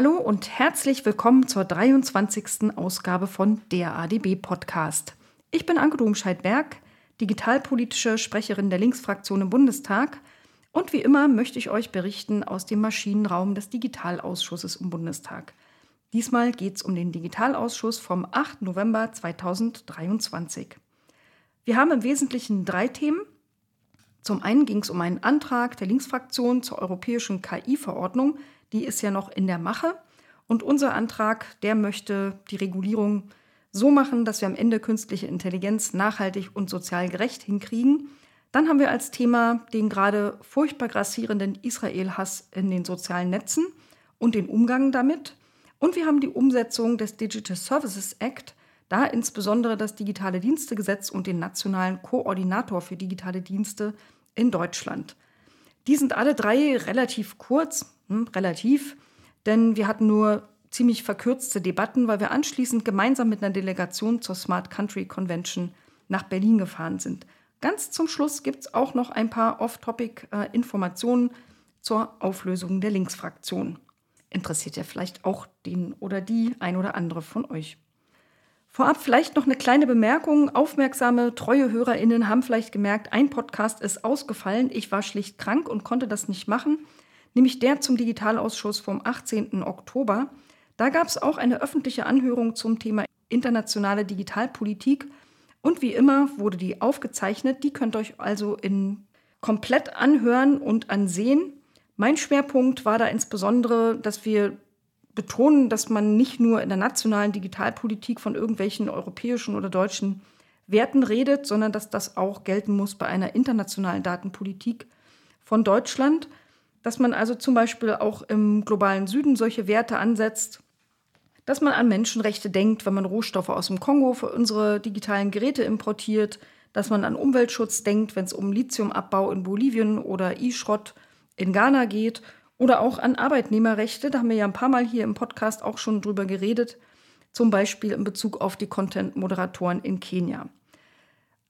Hallo und herzlich willkommen zur 23. Ausgabe von der ADB Podcast. Ich bin Anke Domscheit-Berg, digitalpolitische Sprecherin der Linksfraktion im Bundestag. Und wie immer möchte ich euch berichten aus dem Maschinenraum des Digitalausschusses im Bundestag. Diesmal geht es um den Digitalausschuss vom 8. November 2023. Wir haben im Wesentlichen drei Themen. Zum einen ging es um einen Antrag der Linksfraktion zur europäischen KI-Verordnung. Die ist ja noch in der Mache. Und unser Antrag, der möchte die Regulierung so machen, dass wir am Ende künstliche Intelligenz nachhaltig und sozial gerecht hinkriegen. Dann haben wir als Thema den gerade furchtbar grassierenden Israel-Hass in den sozialen Netzen und den Umgang damit. Und wir haben die Umsetzung des Digital Services Act, da insbesondere das Digitale Dienstegesetz und den nationalen Koordinator für digitale Dienste in Deutschland. Die sind alle drei relativ kurz, hm, relativ, denn wir hatten nur ziemlich verkürzte Debatten, weil wir anschließend gemeinsam mit einer Delegation zur Smart Country Convention nach Berlin gefahren sind. Ganz zum Schluss gibt es auch noch ein paar Off-Topic-Informationen zur Auflösung der Linksfraktion. Interessiert ja vielleicht auch den oder die ein oder andere von euch. Vorab vielleicht noch eine kleine Bemerkung. Aufmerksame, treue HörerInnen haben vielleicht gemerkt, ein Podcast ist ausgefallen. Ich war schlicht krank und konnte das nicht machen, nämlich der zum Digitalausschuss vom 18. Oktober. Da gab es auch eine öffentliche Anhörung zum Thema internationale Digitalpolitik. Und wie immer wurde die aufgezeichnet. Die könnt ihr euch also in komplett anhören und ansehen. Mein Schwerpunkt war da insbesondere, dass wir betonen, dass man nicht nur in der nationalen Digitalpolitik von irgendwelchen europäischen oder deutschen Werten redet, sondern dass das auch gelten muss bei einer internationalen Datenpolitik von Deutschland. Dass man also zum Beispiel auch im globalen Süden solche Werte ansetzt, dass man an Menschenrechte denkt, wenn man Rohstoffe aus dem Kongo für unsere digitalen Geräte importiert, dass man an Umweltschutz denkt, wenn es um Lithiumabbau in Bolivien oder E-Schrott in Ghana geht oder auch an Arbeitnehmerrechte, da haben wir ja ein paar Mal hier im Podcast auch schon drüber geredet, zum Beispiel in Bezug auf die Content-Moderatoren in Kenia.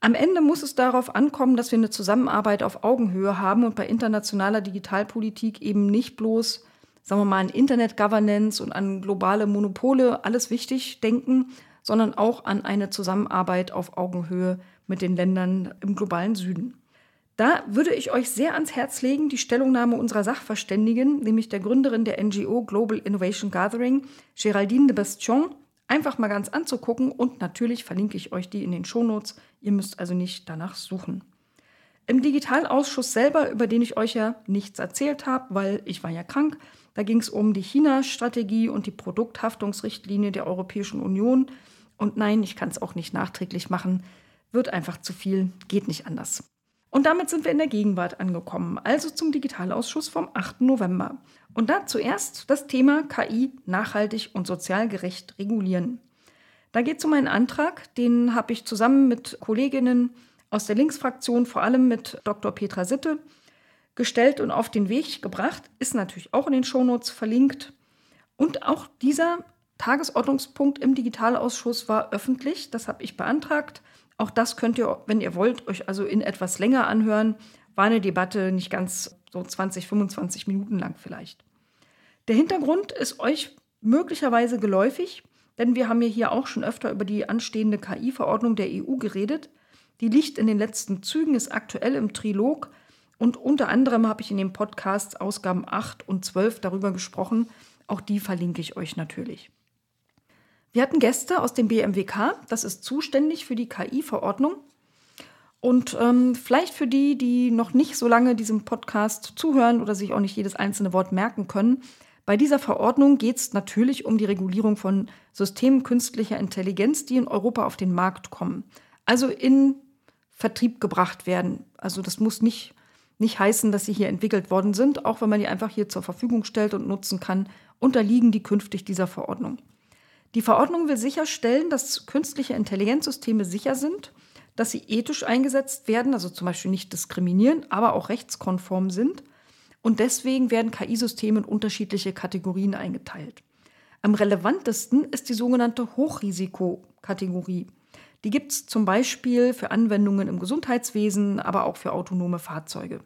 Am Ende muss es darauf ankommen, dass wir eine Zusammenarbeit auf Augenhöhe haben und bei internationaler Digitalpolitik eben nicht bloß, sagen wir mal, an Internet-Governance und an globale Monopole alles wichtig denken, sondern auch an eine Zusammenarbeit auf Augenhöhe mit den Ländern im globalen Süden. Da würde ich euch sehr ans Herz legen, die Stellungnahme unserer Sachverständigen, nämlich der Gründerin der NGO Global Innovation Gathering, Géraldine de Bastion, einfach mal ganz anzugucken und natürlich verlinke ich euch die in den Shownotes. Ihr müsst also nicht danach suchen. Im Digitalausschuss selber, über den ich euch ja nichts erzählt habe, weil ich war ja krank, da ging es um die China-Strategie und die Produkthaftungsrichtlinie der Europäischen Union. Und nein, ich kann es auch nicht nachträglich machen, wird einfach zu viel, geht nicht anders. Und damit sind wir in der Gegenwart angekommen, also zum Digitalausschuss vom 8. November. Und da zuerst das Thema KI nachhaltig und sozial gerecht regulieren. Da geht es um einen Antrag, den habe ich zusammen mit Kolleginnen aus der Linksfraktion, vor allem mit Dr. Petra Sitte, gestellt und auf den Weg gebracht. Ist natürlich auch in den Shownotes verlinkt. Und auch dieser Tagesordnungspunkt im Digitalausschuss war öffentlich. Das habe ich beantragt. Auch das könnt ihr, wenn ihr wollt, euch also in etwas länger anhören. War eine Debatte nicht ganz so 20, 25 Minuten lang vielleicht. Der Hintergrund ist euch möglicherweise geläufig, denn wir haben ja hier auch schon öfter über die anstehende KI-Verordnung der EU geredet. Die liegt in den letzten Zügen, ist aktuell im Trilog und unter anderem habe ich in dem Podcast Ausgaben 8 und 12 darüber gesprochen. Auch die verlinke ich euch natürlich. Wir hatten Gäste aus dem BMWK, das ist zuständig für die KI-Verordnung. Und ähm, vielleicht für die, die noch nicht so lange diesem Podcast zuhören oder sich auch nicht jedes einzelne Wort merken können, bei dieser Verordnung geht es natürlich um die Regulierung von Systemen künstlicher Intelligenz, die in Europa auf den Markt kommen. Also in Vertrieb gebracht werden. Also das muss nicht, nicht heißen, dass sie hier entwickelt worden sind, auch wenn man die einfach hier zur Verfügung stellt und nutzen kann, unterliegen die künftig dieser Verordnung. Die Verordnung will sicherstellen, dass künstliche Intelligenzsysteme sicher sind, dass sie ethisch eingesetzt werden, also zum Beispiel nicht diskriminieren, aber auch rechtskonform sind. Und deswegen werden KI-Systeme in unterschiedliche Kategorien eingeteilt. Am relevantesten ist die sogenannte Hochrisikokategorie. Die gibt es zum Beispiel für Anwendungen im Gesundheitswesen, aber auch für autonome Fahrzeuge.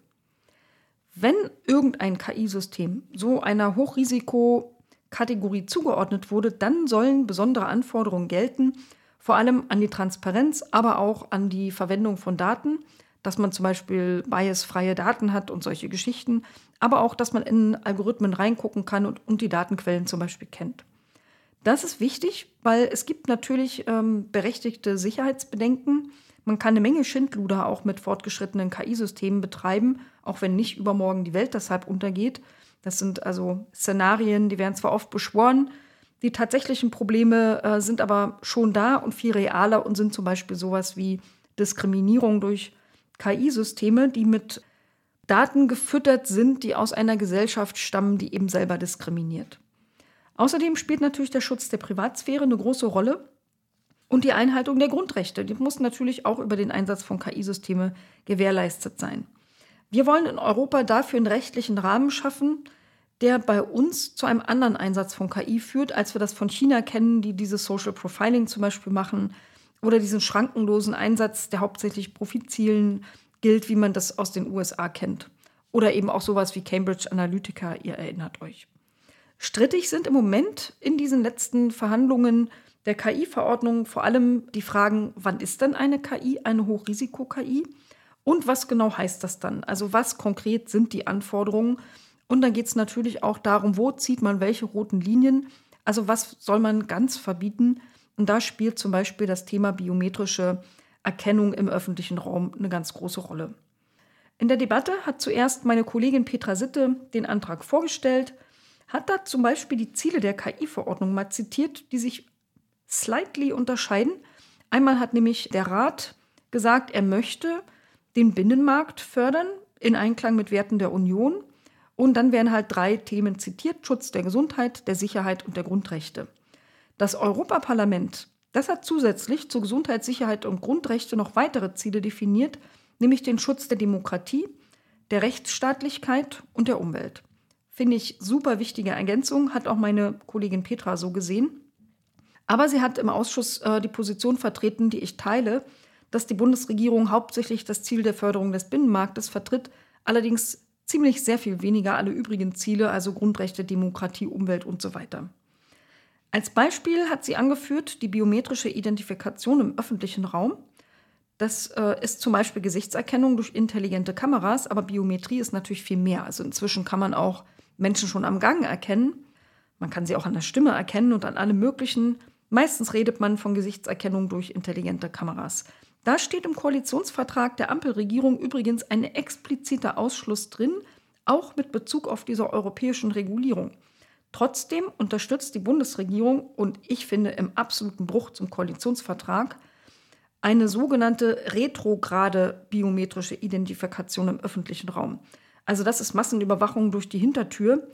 Wenn irgendein KI-System so einer Hochrisiko Kategorie zugeordnet wurde, dann sollen besondere Anforderungen gelten, vor allem an die Transparenz, aber auch an die Verwendung von Daten, dass man zum Beispiel biasfreie Daten hat und solche Geschichten, aber auch, dass man in Algorithmen reingucken kann und, und die Datenquellen zum Beispiel kennt. Das ist wichtig, weil es gibt natürlich ähm, berechtigte Sicherheitsbedenken. Man kann eine Menge Schindluder auch mit fortgeschrittenen KI-Systemen betreiben, auch wenn nicht übermorgen die Welt deshalb untergeht. Das sind also Szenarien, die werden zwar oft beschworen, die tatsächlichen Probleme äh, sind aber schon da und viel realer und sind zum Beispiel sowas wie Diskriminierung durch KI-Systeme, die mit Daten gefüttert sind, die aus einer Gesellschaft stammen, die eben selber diskriminiert. Außerdem spielt natürlich der Schutz der Privatsphäre eine große Rolle und die Einhaltung der Grundrechte. Die muss natürlich auch über den Einsatz von KI-Systemen gewährleistet sein. Wir wollen in Europa dafür einen rechtlichen Rahmen schaffen, der bei uns zu einem anderen Einsatz von KI führt, als wir das von China kennen, die dieses Social Profiling zum Beispiel machen oder diesen schrankenlosen Einsatz, der hauptsächlich Profitzielen gilt, wie man das aus den USA kennt. Oder eben auch sowas wie Cambridge Analytica, ihr erinnert euch. Strittig sind im Moment in diesen letzten Verhandlungen der KI-Verordnung vor allem die Fragen, wann ist denn eine KI eine Hochrisiko-KI? Und was genau heißt das dann? Also was konkret sind die Anforderungen? Und dann geht es natürlich auch darum, wo zieht man welche roten Linien? Also was soll man ganz verbieten? Und da spielt zum Beispiel das Thema biometrische Erkennung im öffentlichen Raum eine ganz große Rolle. In der Debatte hat zuerst meine Kollegin Petra Sitte den Antrag vorgestellt, hat da zum Beispiel die Ziele der KI-Verordnung mal zitiert, die sich slightly unterscheiden. Einmal hat nämlich der Rat gesagt, er möchte den Binnenmarkt fördern in Einklang mit Werten der Union. Und dann werden halt drei Themen zitiert: Schutz der Gesundheit, der Sicherheit und der Grundrechte. Das Europaparlament, das hat zusätzlich zur Gesundheit, Sicherheit und Grundrechte noch weitere Ziele definiert, nämlich den Schutz der Demokratie, der Rechtsstaatlichkeit und der Umwelt. Finde ich super wichtige Ergänzung, hat auch meine Kollegin Petra so gesehen. Aber sie hat im Ausschuss äh, die Position vertreten, die ich teile, dass die Bundesregierung hauptsächlich das Ziel der Förderung des Binnenmarktes vertritt, allerdings ziemlich sehr viel weniger alle übrigen Ziele, also Grundrechte, Demokratie, Umwelt und so weiter. Als Beispiel hat sie angeführt die biometrische Identifikation im öffentlichen Raum. Das äh, ist zum Beispiel Gesichtserkennung durch intelligente Kameras, aber Biometrie ist natürlich viel mehr. Also inzwischen kann man auch Menschen schon am Gang erkennen. Man kann sie auch an der Stimme erkennen und an allem Möglichen. Meistens redet man von Gesichtserkennung durch intelligente Kameras. Da steht im Koalitionsvertrag der Ampelregierung übrigens ein expliziter Ausschluss drin, auch mit Bezug auf diese europäischen Regulierung. Trotzdem unterstützt die Bundesregierung und ich finde im absoluten Bruch zum Koalitionsvertrag eine sogenannte retrograde biometrische Identifikation im öffentlichen Raum. Also das ist Massenüberwachung durch die Hintertür.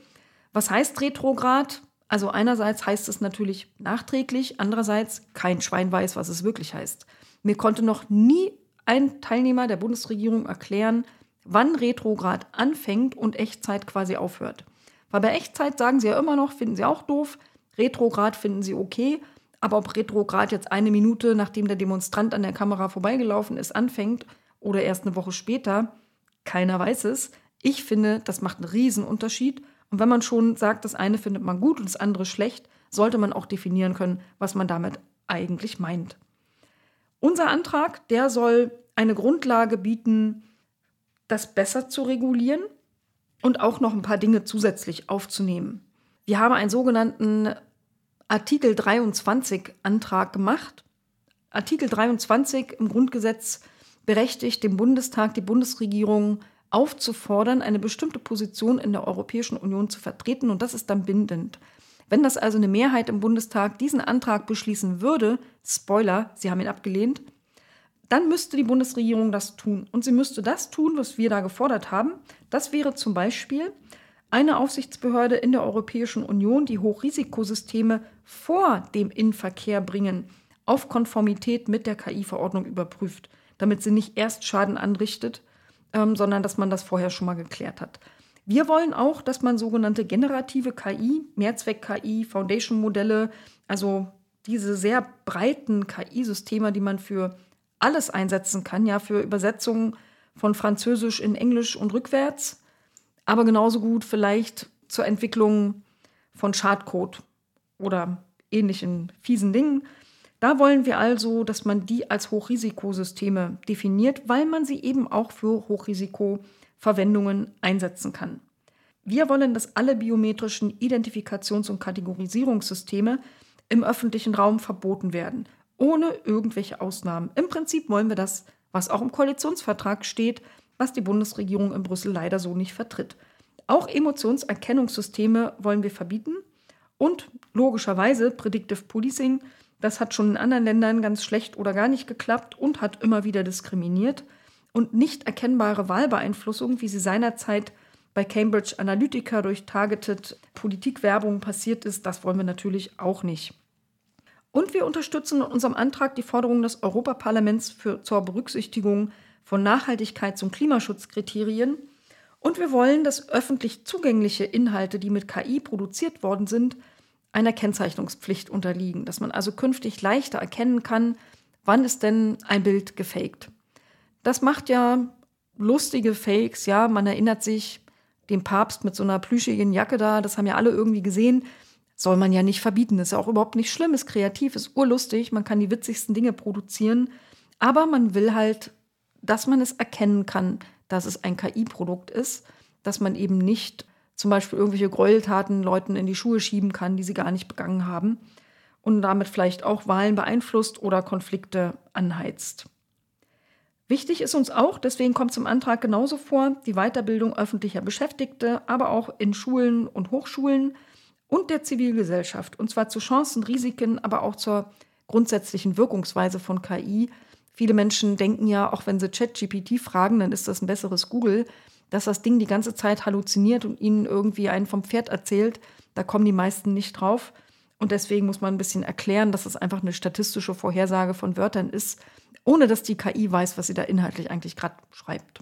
Was heißt retrograd? Also einerseits heißt es natürlich nachträglich, andererseits kein Schwein weiß, was es wirklich heißt. Mir konnte noch nie ein Teilnehmer der Bundesregierung erklären, wann Retrograd anfängt und Echtzeit quasi aufhört. Weil bei Echtzeit sagen sie ja immer noch, finden sie auch doof, Retrograd finden sie okay, aber ob Retrograd jetzt eine Minute, nachdem der Demonstrant an der Kamera vorbeigelaufen ist, anfängt oder erst eine Woche später, keiner weiß es. Ich finde, das macht einen Riesenunterschied. Und wenn man schon sagt, das eine findet man gut und das andere schlecht, sollte man auch definieren können, was man damit eigentlich meint. Unser Antrag, der soll eine Grundlage bieten, das besser zu regulieren und auch noch ein paar Dinge zusätzlich aufzunehmen. Wir haben einen sogenannten Artikel 23 Antrag gemacht. Artikel 23 im Grundgesetz berechtigt den Bundestag, die Bundesregierung aufzufordern, eine bestimmte Position in der Europäischen Union zu vertreten und das ist dann bindend. Wenn das also eine Mehrheit im Bundestag diesen Antrag beschließen würde, Spoiler, sie haben ihn abgelehnt, dann müsste die Bundesregierung das tun. Und sie müsste das tun, was wir da gefordert haben. Das wäre zum Beispiel eine Aufsichtsbehörde in der Europäischen Union, die Hochrisikosysteme vor dem Inverkehr bringen, auf Konformität mit der KI-Verordnung überprüft, damit sie nicht erst Schaden anrichtet, ähm, sondern dass man das vorher schon mal geklärt hat. Wir wollen auch, dass man sogenannte generative KI, Mehrzweck-KI, Foundation-Modelle, also diese sehr breiten KI-Systeme, die man für alles einsetzen kann, ja, für Übersetzungen von Französisch in Englisch und rückwärts, aber genauso gut vielleicht zur Entwicklung von Schadcode oder ähnlichen fiesen Dingen. Da wollen wir also, dass man die als Hochrisikosysteme definiert, weil man sie eben auch für Hochrisikoverwendungen einsetzen kann. Wir wollen, dass alle biometrischen Identifikations- und Kategorisierungssysteme im öffentlichen Raum verboten werden, ohne irgendwelche Ausnahmen. Im Prinzip wollen wir das, was auch im Koalitionsvertrag steht, was die Bundesregierung in Brüssel leider so nicht vertritt. Auch Emotionserkennungssysteme wollen wir verbieten und logischerweise Predictive Policing, das hat schon in anderen Ländern ganz schlecht oder gar nicht geklappt und hat immer wieder diskriminiert. Und nicht erkennbare Wahlbeeinflussung, wie sie seinerzeit bei Cambridge Analytica durch Targeted Politikwerbung passiert ist, das wollen wir natürlich auch nicht. Und wir unterstützen in unserem Antrag die Forderung des Europaparlaments für, zur Berücksichtigung von Nachhaltigkeits- und Klimaschutzkriterien. Und wir wollen, dass öffentlich zugängliche Inhalte, die mit KI produziert worden sind, einer Kennzeichnungspflicht unterliegen, dass man also künftig leichter erkennen kann, wann ist denn ein Bild gefaked. Das macht ja lustige Fakes, ja, man erinnert sich, den Papst mit so einer plüschigen Jacke da, das haben ja alle irgendwie gesehen. Soll man ja nicht verbieten. Ist ja auch überhaupt nicht schlimm, ist kreativ, ist urlustig, man kann die witzigsten Dinge produzieren. Aber man will halt, dass man es erkennen kann, dass es ein KI-Produkt ist, dass man eben nicht zum Beispiel irgendwelche Gräueltaten Leuten in die Schuhe schieben kann, die sie gar nicht begangen haben und damit vielleicht auch Wahlen beeinflusst oder Konflikte anheizt. Wichtig ist uns auch, deswegen kommt zum Antrag genauso vor, die Weiterbildung öffentlicher Beschäftigte, aber auch in Schulen und Hochschulen und der Zivilgesellschaft. Und zwar zu Chancen, Risiken, aber auch zur grundsätzlichen Wirkungsweise von KI. Viele Menschen denken ja, auch wenn sie ChatGPT fragen, dann ist das ein besseres Google, dass das Ding die ganze Zeit halluziniert und ihnen irgendwie einen vom Pferd erzählt. Da kommen die meisten nicht drauf. Und deswegen muss man ein bisschen erklären, dass es einfach eine statistische Vorhersage von Wörtern ist ohne dass die KI weiß, was sie da inhaltlich eigentlich gerade schreibt.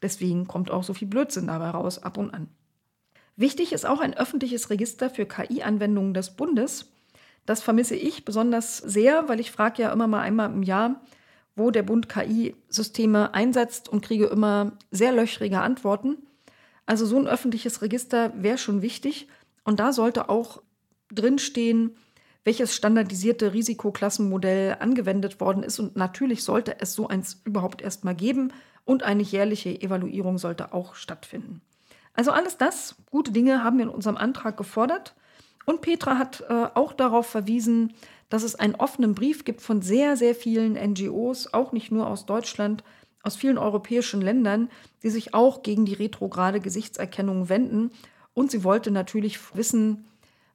Deswegen kommt auch so viel Blödsinn dabei raus, ab und an. Wichtig ist auch ein öffentliches Register für KI-Anwendungen des Bundes. Das vermisse ich besonders sehr, weil ich frage ja immer mal einmal im Jahr, wo der Bund KI-Systeme einsetzt und kriege immer sehr löchrige Antworten. Also so ein öffentliches Register wäre schon wichtig. Und da sollte auch drinstehen, welches standardisierte Risikoklassenmodell angewendet worden ist. Und natürlich sollte es so eins überhaupt erstmal geben und eine jährliche Evaluierung sollte auch stattfinden. Also alles das, gute Dinge, haben wir in unserem Antrag gefordert. Und Petra hat äh, auch darauf verwiesen, dass es einen offenen Brief gibt von sehr, sehr vielen NGOs, auch nicht nur aus Deutschland, aus vielen europäischen Ländern, die sich auch gegen die retrograde Gesichtserkennung wenden. Und sie wollte natürlich wissen,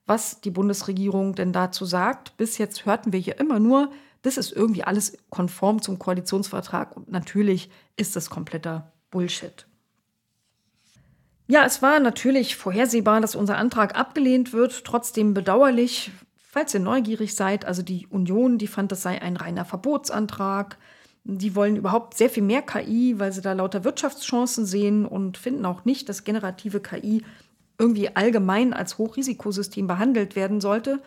was die Bundesregierung denn dazu sagt. Bis jetzt hörten wir hier immer nur, das ist irgendwie alles konform zum Koalitionsvertrag und natürlich ist das kompletter Bullshit. Ja, es war natürlich vorhersehbar, dass unser Antrag abgelehnt wird, trotzdem bedauerlich, falls ihr neugierig seid, also die Union, die fand, das sei ein reiner Verbotsantrag. Die wollen überhaupt sehr viel mehr KI, weil sie da lauter Wirtschaftschancen sehen und finden auch nicht, dass generative KI irgendwie allgemein als Hochrisikosystem behandelt werden sollte.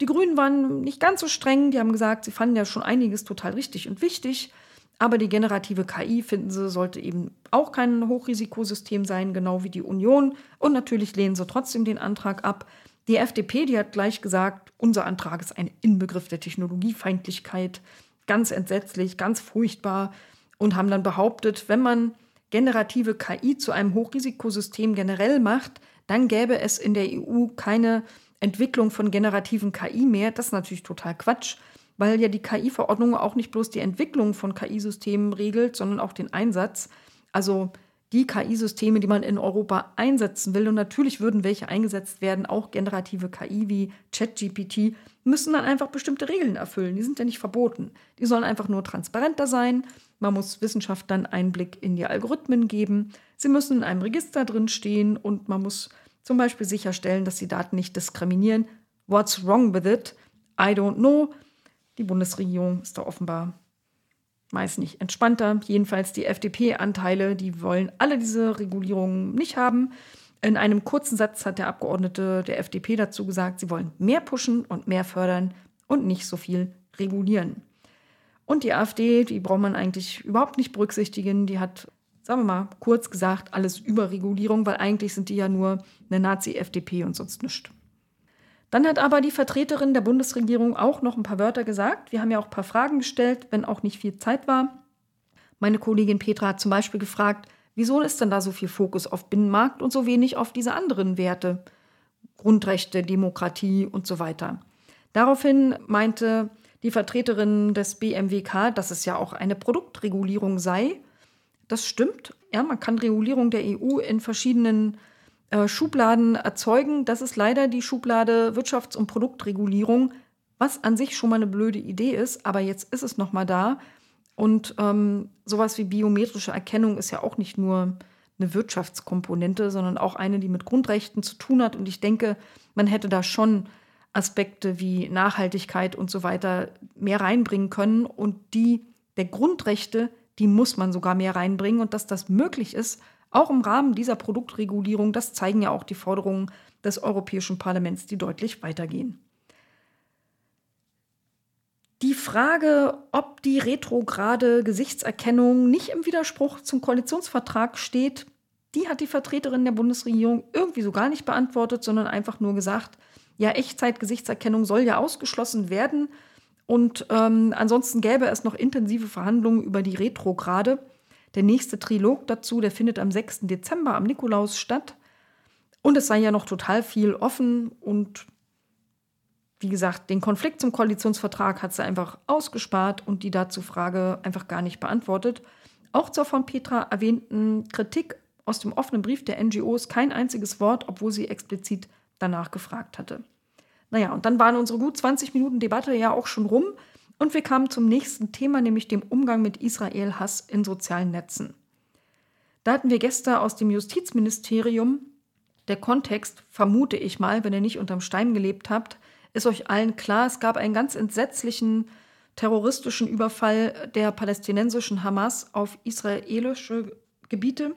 Die Grünen waren nicht ganz so streng, die haben gesagt, sie fanden ja schon einiges total richtig und wichtig, aber die generative KI, finden sie, sollte eben auch kein Hochrisikosystem sein, genau wie die Union. Und natürlich lehnen sie trotzdem den Antrag ab. Die FDP, die hat gleich gesagt, unser Antrag ist ein Inbegriff der Technologiefeindlichkeit, ganz entsetzlich, ganz furchtbar und haben dann behauptet, wenn man generative KI zu einem Hochrisikosystem generell macht, dann gäbe es in der EU keine Entwicklung von generativen KI mehr. Das ist natürlich total Quatsch, weil ja die KI-Verordnung auch nicht bloß die Entwicklung von KI-Systemen regelt, sondern auch den Einsatz. Also die KI-Systeme, die man in Europa einsetzen will, und natürlich würden welche eingesetzt werden, auch generative KI wie ChatGPT, müssen dann einfach bestimmte Regeln erfüllen. Die sind ja nicht verboten. Die sollen einfach nur transparenter sein. Man muss Wissenschaftlern Einblick in die Algorithmen geben. Sie müssen in einem Register drin stehen und man muss zum Beispiel sicherstellen, dass die Daten nicht diskriminieren. What's wrong with it? I don't know. Die Bundesregierung ist da offenbar meist nicht entspannter. Jedenfalls die FDP-Anteile, die wollen alle diese Regulierungen nicht haben. In einem kurzen Satz hat der Abgeordnete der FDP dazu gesagt, sie wollen mehr pushen und mehr fördern und nicht so viel regulieren. Und die AfD, die braucht man eigentlich überhaupt nicht berücksichtigen. Die hat, sagen wir mal, kurz gesagt, alles Überregulierung, weil eigentlich sind die ja nur eine Nazi-FDP und sonst nichts. Dann hat aber die Vertreterin der Bundesregierung auch noch ein paar Wörter gesagt. Wir haben ja auch ein paar Fragen gestellt, wenn auch nicht viel Zeit war. Meine Kollegin Petra hat zum Beispiel gefragt, wieso ist denn da so viel Fokus auf Binnenmarkt und so wenig auf diese anderen Werte? Grundrechte, Demokratie und so weiter. Daraufhin meinte die Vertreterin des BMWK, dass es ja auch eine Produktregulierung sei. Das stimmt. Ja, man kann Regulierung der EU in verschiedenen äh, Schubladen erzeugen. Das ist leider die Schublade Wirtschafts- und Produktregulierung, was an sich schon mal eine blöde Idee ist, aber jetzt ist es noch mal da. Und ähm, sowas wie biometrische Erkennung ist ja auch nicht nur eine Wirtschaftskomponente, sondern auch eine, die mit Grundrechten zu tun hat. Und ich denke, man hätte da schon Aspekte wie Nachhaltigkeit und so weiter mehr reinbringen können. Und die der Grundrechte, die muss man sogar mehr reinbringen. Und dass das möglich ist, auch im Rahmen dieser Produktregulierung, das zeigen ja auch die Forderungen des Europäischen Parlaments, die deutlich weitergehen. Die Frage, ob die retrograde Gesichtserkennung nicht im Widerspruch zum Koalitionsvertrag steht, die hat die Vertreterin der Bundesregierung irgendwie so gar nicht beantwortet, sondern einfach nur gesagt, ja, Echtzeitgesichtserkennung soll ja ausgeschlossen werden. Und ähm, ansonsten gäbe es noch intensive Verhandlungen über die Retrograde. Der nächste Trilog dazu, der findet am 6. Dezember am Nikolaus statt. Und es sei ja noch total viel offen. Und wie gesagt, den Konflikt zum Koalitionsvertrag hat sie einfach ausgespart und die dazu Frage einfach gar nicht beantwortet. Auch zur von Petra erwähnten Kritik aus dem offenen Brief der NGOs kein einziges Wort, obwohl sie explizit danach gefragt hatte. Naja, und dann waren unsere gut 20 Minuten Debatte ja auch schon rum. Und wir kamen zum nächsten Thema, nämlich dem Umgang mit Israel-Hass in sozialen Netzen. Da hatten wir Gäste aus dem Justizministerium. Der Kontext, vermute ich mal, wenn ihr nicht unterm Stein gelebt habt, ist euch allen klar. Es gab einen ganz entsetzlichen terroristischen Überfall der palästinensischen Hamas auf israelische Gebiete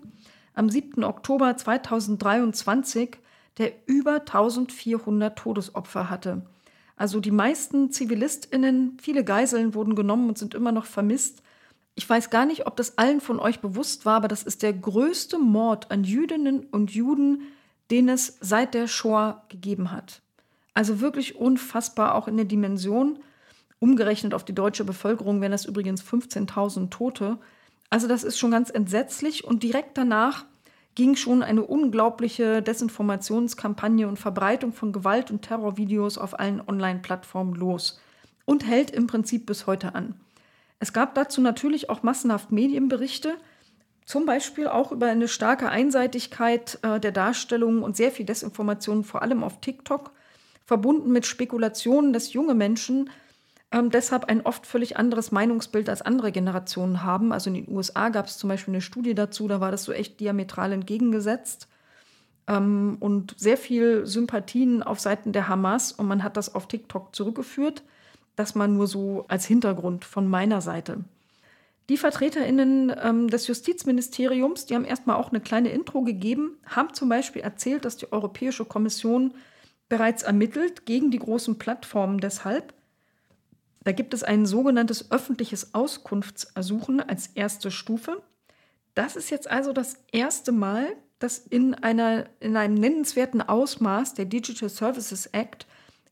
am 7. Oktober 2023, der über 1400 Todesopfer hatte. Also die meisten Zivilistinnen, viele Geiseln wurden genommen und sind immer noch vermisst. Ich weiß gar nicht, ob das allen von euch bewusst war, aber das ist der größte Mord an Jüdinnen und Juden, den es seit der Shoah gegeben hat. Also wirklich unfassbar, auch in der Dimension. Umgerechnet auf die deutsche Bevölkerung wären das übrigens 15.000 Tote. Also das ist schon ganz entsetzlich. Und direkt danach ging schon eine unglaubliche Desinformationskampagne und Verbreitung von Gewalt- und Terrorvideos auf allen Online-Plattformen los und hält im Prinzip bis heute an. Es gab dazu natürlich auch massenhaft Medienberichte, zum Beispiel auch über eine starke Einseitigkeit äh, der Darstellung und sehr viel Desinformation, vor allem auf TikTok, verbunden mit Spekulationen, dass junge Menschen ähm, deshalb ein oft völlig anderes Meinungsbild als andere Generationen haben. Also in den USA gab es zum Beispiel eine Studie dazu, da war das so echt diametral entgegengesetzt. Ähm, und sehr viel Sympathien auf Seiten der Hamas und man hat das auf TikTok zurückgeführt. Das mal nur so als Hintergrund von meiner Seite. Die VertreterInnen ähm, des Justizministeriums, die haben erstmal auch eine kleine Intro gegeben, haben zum Beispiel erzählt, dass die Europäische Kommission bereits ermittelt gegen die großen Plattformen deshalb, da gibt es ein sogenanntes öffentliches Auskunftsersuchen als erste Stufe. Das ist jetzt also das erste Mal, dass in, einer, in einem nennenswerten Ausmaß der Digital Services Act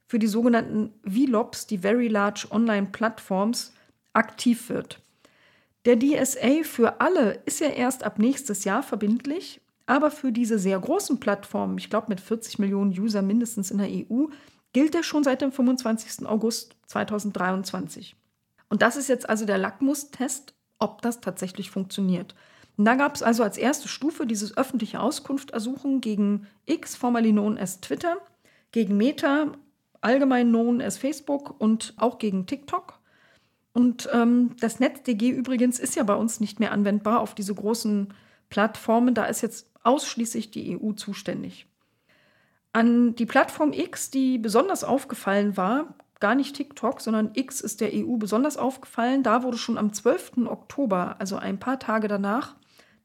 für die sogenannten VLOPs, die Very Large Online Platforms, aktiv wird. Der DSA für alle ist ja erst ab nächstes Jahr verbindlich, aber für diese sehr großen Plattformen, ich glaube mit 40 Millionen User mindestens in der EU, gilt er schon seit dem 25. August 2023. Und das ist jetzt also der Lackmustest, ob das tatsächlich funktioniert. Und da gab es also als erste Stufe dieses öffentliche Auskunftersuchen gegen X, formerly known as Twitter, gegen Meta, allgemein known as Facebook und auch gegen TikTok. Und ähm, das NetzDG übrigens ist ja bei uns nicht mehr anwendbar auf diese großen Plattformen. Da ist jetzt ausschließlich die EU zuständig. An die Plattform X, die besonders aufgefallen war, gar nicht TikTok, sondern X ist der EU besonders aufgefallen. Da wurde schon am 12. Oktober, also ein paar Tage danach,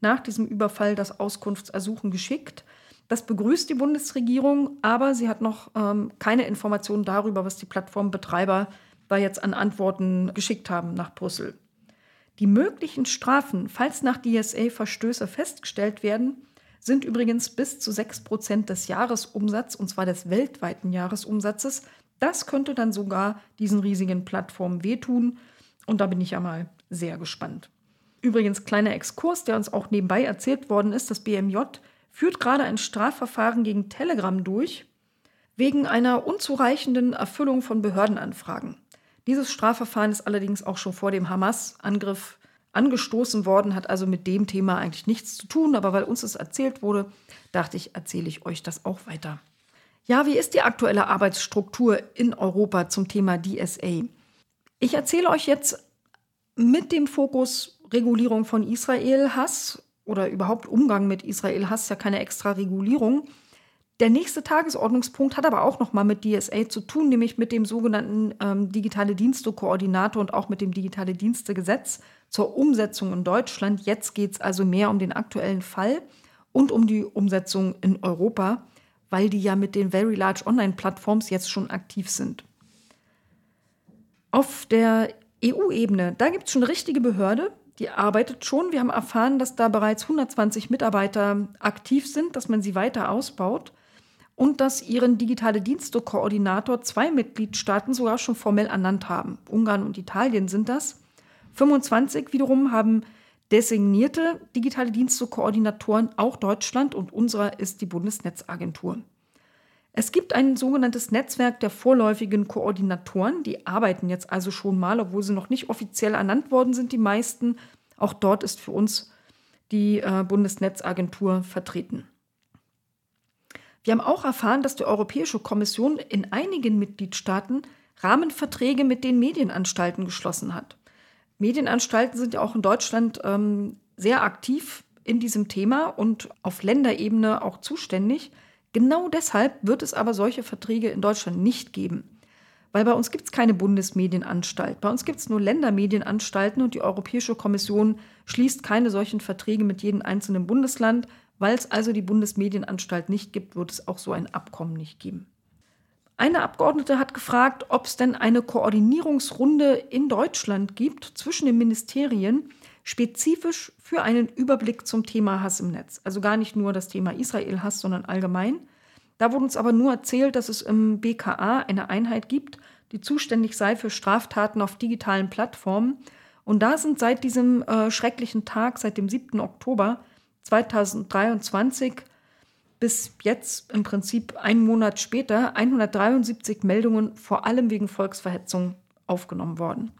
nach diesem Überfall das Auskunftsersuchen geschickt. Das begrüßt die Bundesregierung, aber sie hat noch ähm, keine Informationen darüber, was die Plattformbetreiber da jetzt an Antworten geschickt haben nach Brüssel. Die möglichen Strafen, falls nach DSA Verstöße festgestellt werden, sind übrigens bis zu 6% des Jahresumsatzes, und zwar des weltweiten Jahresumsatzes. Das könnte dann sogar diesen riesigen Plattformen wehtun. Und da bin ich ja mal sehr gespannt. Übrigens, kleiner Exkurs, der uns auch nebenbei erzählt worden ist, das BMJ führt gerade ein Strafverfahren gegen Telegram durch, wegen einer unzureichenden Erfüllung von Behördenanfragen. Dieses Strafverfahren ist allerdings auch schon vor dem Hamas-Angriff angestoßen worden, hat also mit dem Thema eigentlich nichts zu tun, aber weil uns das erzählt wurde, dachte ich, erzähle ich euch das auch weiter. Ja, wie ist die aktuelle Arbeitsstruktur in Europa zum Thema DSA? Ich erzähle euch jetzt mit dem Fokus Regulierung von Israel-Hass oder überhaupt Umgang mit Israel-Hass, ja keine extra Regulierung. Der nächste Tagesordnungspunkt hat aber auch nochmal mit DSA zu tun, nämlich mit dem sogenannten ähm, Digitale Dienste-Koordinator und auch mit dem Digitale Dienste-Gesetz zur Umsetzung in Deutschland. Jetzt geht es also mehr um den aktuellen Fall und um die Umsetzung in Europa, weil die ja mit den Very Large Online-Plattforms jetzt schon aktiv sind. Auf der EU-Ebene, da gibt es schon eine richtige Behörde, die arbeitet schon. Wir haben erfahren, dass da bereits 120 Mitarbeiter aktiv sind, dass man sie weiter ausbaut und dass ihren digitale Dienste-Koordinator zwei Mitgliedstaaten sogar schon formell ernannt haben. Ungarn und Italien sind das. 25 wiederum haben designierte digitale Dienste-Koordinatoren, auch Deutschland und unserer ist die Bundesnetzagentur. Es gibt ein sogenanntes Netzwerk der vorläufigen Koordinatoren, die arbeiten jetzt also schon mal, obwohl sie noch nicht offiziell ernannt worden sind, die meisten. Auch dort ist für uns die äh, Bundesnetzagentur vertreten. Wir haben auch erfahren, dass die Europäische Kommission in einigen Mitgliedstaaten Rahmenverträge mit den Medienanstalten geschlossen hat. Medienanstalten sind ja auch in Deutschland ähm, sehr aktiv in diesem Thema und auf Länderebene auch zuständig. Genau deshalb wird es aber solche Verträge in Deutschland nicht geben. Weil bei uns gibt es keine Bundesmedienanstalt. Bei uns gibt es nur Ländermedienanstalten und die Europäische Kommission schließt keine solchen Verträge mit jedem einzelnen Bundesland. Weil es also die Bundesmedienanstalt nicht gibt, wird es auch so ein Abkommen nicht geben. Eine Abgeordnete hat gefragt, ob es denn eine Koordinierungsrunde in Deutschland gibt zwischen den Ministerien, spezifisch für einen Überblick zum Thema Hass im Netz. Also gar nicht nur das Thema Israel-Hass, sondern allgemein. Da wurde uns aber nur erzählt, dass es im BKA eine Einheit gibt, die zuständig sei für Straftaten auf digitalen Plattformen. Und da sind seit diesem äh, schrecklichen Tag, seit dem 7. Oktober 2023, bis jetzt im Prinzip einen Monat später 173 Meldungen vor allem wegen Volksverhetzung aufgenommen worden.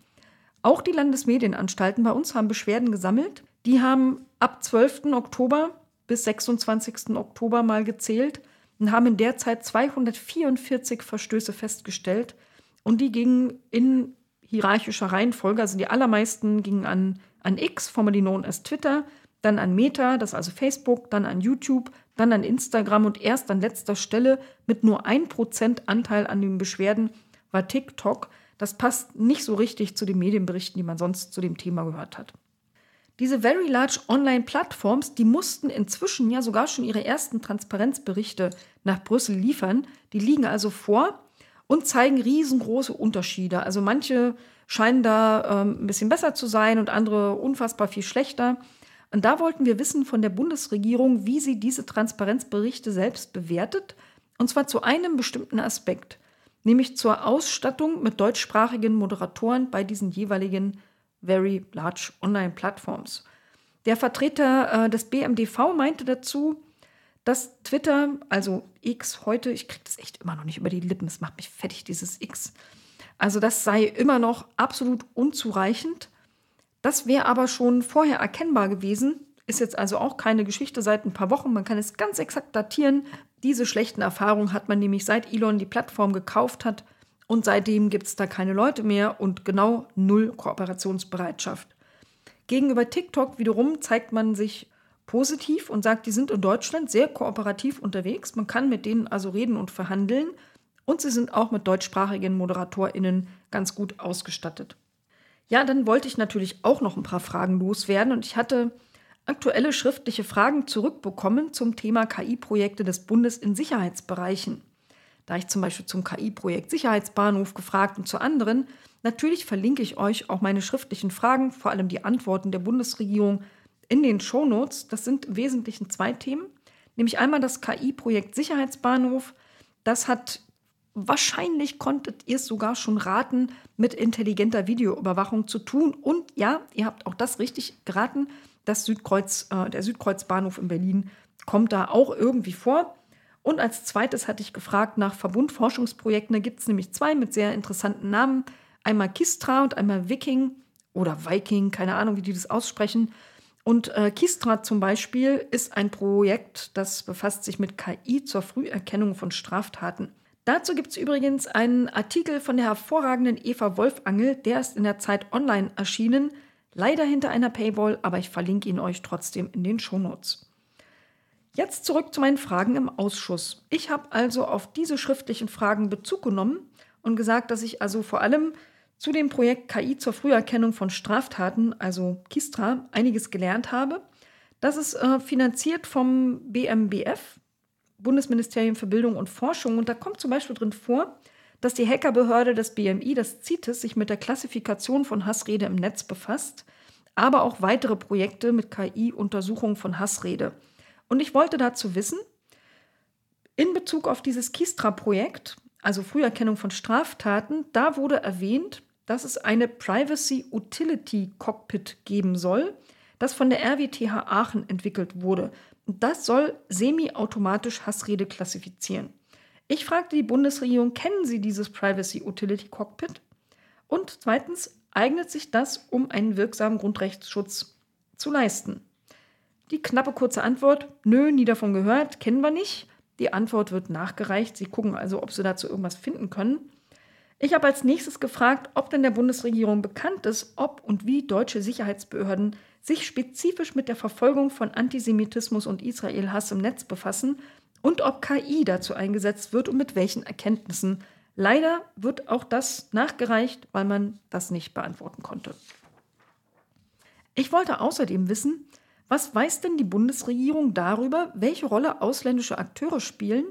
Auch die Landesmedienanstalten bei uns haben Beschwerden gesammelt. Die haben ab 12. Oktober bis 26. Oktober mal gezählt und haben in der Zeit 244 Verstöße festgestellt. Und die gingen in hierarchischer Reihenfolge. Also die allermeisten gingen an, an X, formerly known as Twitter, dann an Meta, das ist also Facebook, dann an YouTube, dann an Instagram und erst an letzter Stelle mit nur 1% Anteil an den Beschwerden war TikTok. Das passt nicht so richtig zu den Medienberichten, die man sonst zu dem Thema gehört hat. Diese Very Large Online-Plattforms, die mussten inzwischen ja sogar schon ihre ersten Transparenzberichte nach Brüssel liefern. Die liegen also vor und zeigen riesengroße Unterschiede. Also manche scheinen da ähm, ein bisschen besser zu sein und andere unfassbar viel schlechter. Und da wollten wir wissen von der Bundesregierung, wie sie diese Transparenzberichte selbst bewertet. Und zwar zu einem bestimmten Aspekt, nämlich zur Ausstattung mit deutschsprachigen Moderatoren bei diesen jeweiligen Very Large Online-Plattforms. Der Vertreter äh, des BMDV meinte dazu, dass Twitter, also X heute, ich kriege das echt immer noch nicht über die Lippen, es macht mich fertig, dieses X. Also das sei immer noch absolut unzureichend das wäre aber schon vorher erkennbar gewesen, ist jetzt also auch keine Geschichte seit ein paar Wochen. Man kann es ganz exakt datieren. Diese schlechten Erfahrungen hat man nämlich seit Elon die Plattform gekauft hat und seitdem gibt es da keine Leute mehr und genau null Kooperationsbereitschaft. Gegenüber TikTok wiederum zeigt man sich positiv und sagt, die sind in Deutschland sehr kooperativ unterwegs. Man kann mit denen also reden und verhandeln und sie sind auch mit deutschsprachigen ModeratorInnen ganz gut ausgestattet. Ja, dann wollte ich natürlich auch noch ein paar Fragen loswerden und ich hatte aktuelle schriftliche Fragen zurückbekommen zum Thema KI-Projekte des Bundes in Sicherheitsbereichen. Da ich zum Beispiel zum KI-Projekt Sicherheitsbahnhof gefragt und zu anderen, natürlich verlinke ich euch auch meine schriftlichen Fragen, vor allem die Antworten der Bundesregierung in den Shownotes. Das sind im Wesentlichen zwei Themen. nämlich einmal das KI-Projekt Sicherheitsbahnhof. Das hat wahrscheinlich konntet ihr es sogar schon raten, mit intelligenter Videoüberwachung zu tun. Und ja, ihr habt auch das richtig geraten. Das Südkreuz, äh, der Südkreuzbahnhof in Berlin kommt da auch irgendwie vor. Und als zweites hatte ich gefragt nach Verbundforschungsprojekten. Da gibt es nämlich zwei mit sehr interessanten Namen. Einmal Kistra und einmal Viking oder Viking, keine Ahnung, wie die das aussprechen. Und äh, Kistra zum Beispiel ist ein Projekt, das befasst sich mit KI zur Früherkennung von Straftaten. Dazu gibt es übrigens einen Artikel von der hervorragenden Eva Wolfangel, der ist in der Zeit online erschienen. Leider hinter einer Paywall, aber ich verlinke ihn euch trotzdem in den Shownotes. Jetzt zurück zu meinen Fragen im Ausschuss. Ich habe also auf diese schriftlichen Fragen Bezug genommen und gesagt, dass ich also vor allem zu dem Projekt KI zur Früherkennung von Straftaten, also KISTRA, einiges gelernt habe. Das ist äh, finanziert vom BMBF, Bundesministerium für Bildung und Forschung. Und da kommt zum Beispiel drin vor, dass die Hackerbehörde des BMI, das CITES, sich mit der Klassifikation von Hassrede im Netz befasst, aber auch weitere Projekte mit KI-Untersuchung von Hassrede. Und ich wollte dazu wissen, in Bezug auf dieses Kistra-Projekt, also Früherkennung von Straftaten, da wurde erwähnt, dass es eine Privacy Utility Cockpit geben soll, das von der RWTH Aachen entwickelt wurde. Das soll semi-automatisch Hassrede klassifizieren. Ich fragte die Bundesregierung, kennen Sie dieses Privacy Utility Cockpit? Und zweitens, eignet sich das, um einen wirksamen Grundrechtsschutz zu leisten? Die knappe kurze Antwort, nö, nie davon gehört, kennen wir nicht. Die Antwort wird nachgereicht. Sie gucken also, ob sie dazu irgendwas finden können. Ich habe als nächstes gefragt, ob denn der Bundesregierung bekannt ist, ob und wie deutsche Sicherheitsbehörden sich spezifisch mit der Verfolgung von Antisemitismus und Israel-Hass im Netz befassen und ob KI dazu eingesetzt wird und mit welchen Erkenntnissen. Leider wird auch das nachgereicht, weil man das nicht beantworten konnte. Ich wollte außerdem wissen, was weiß denn die Bundesregierung darüber, welche Rolle ausländische Akteure spielen,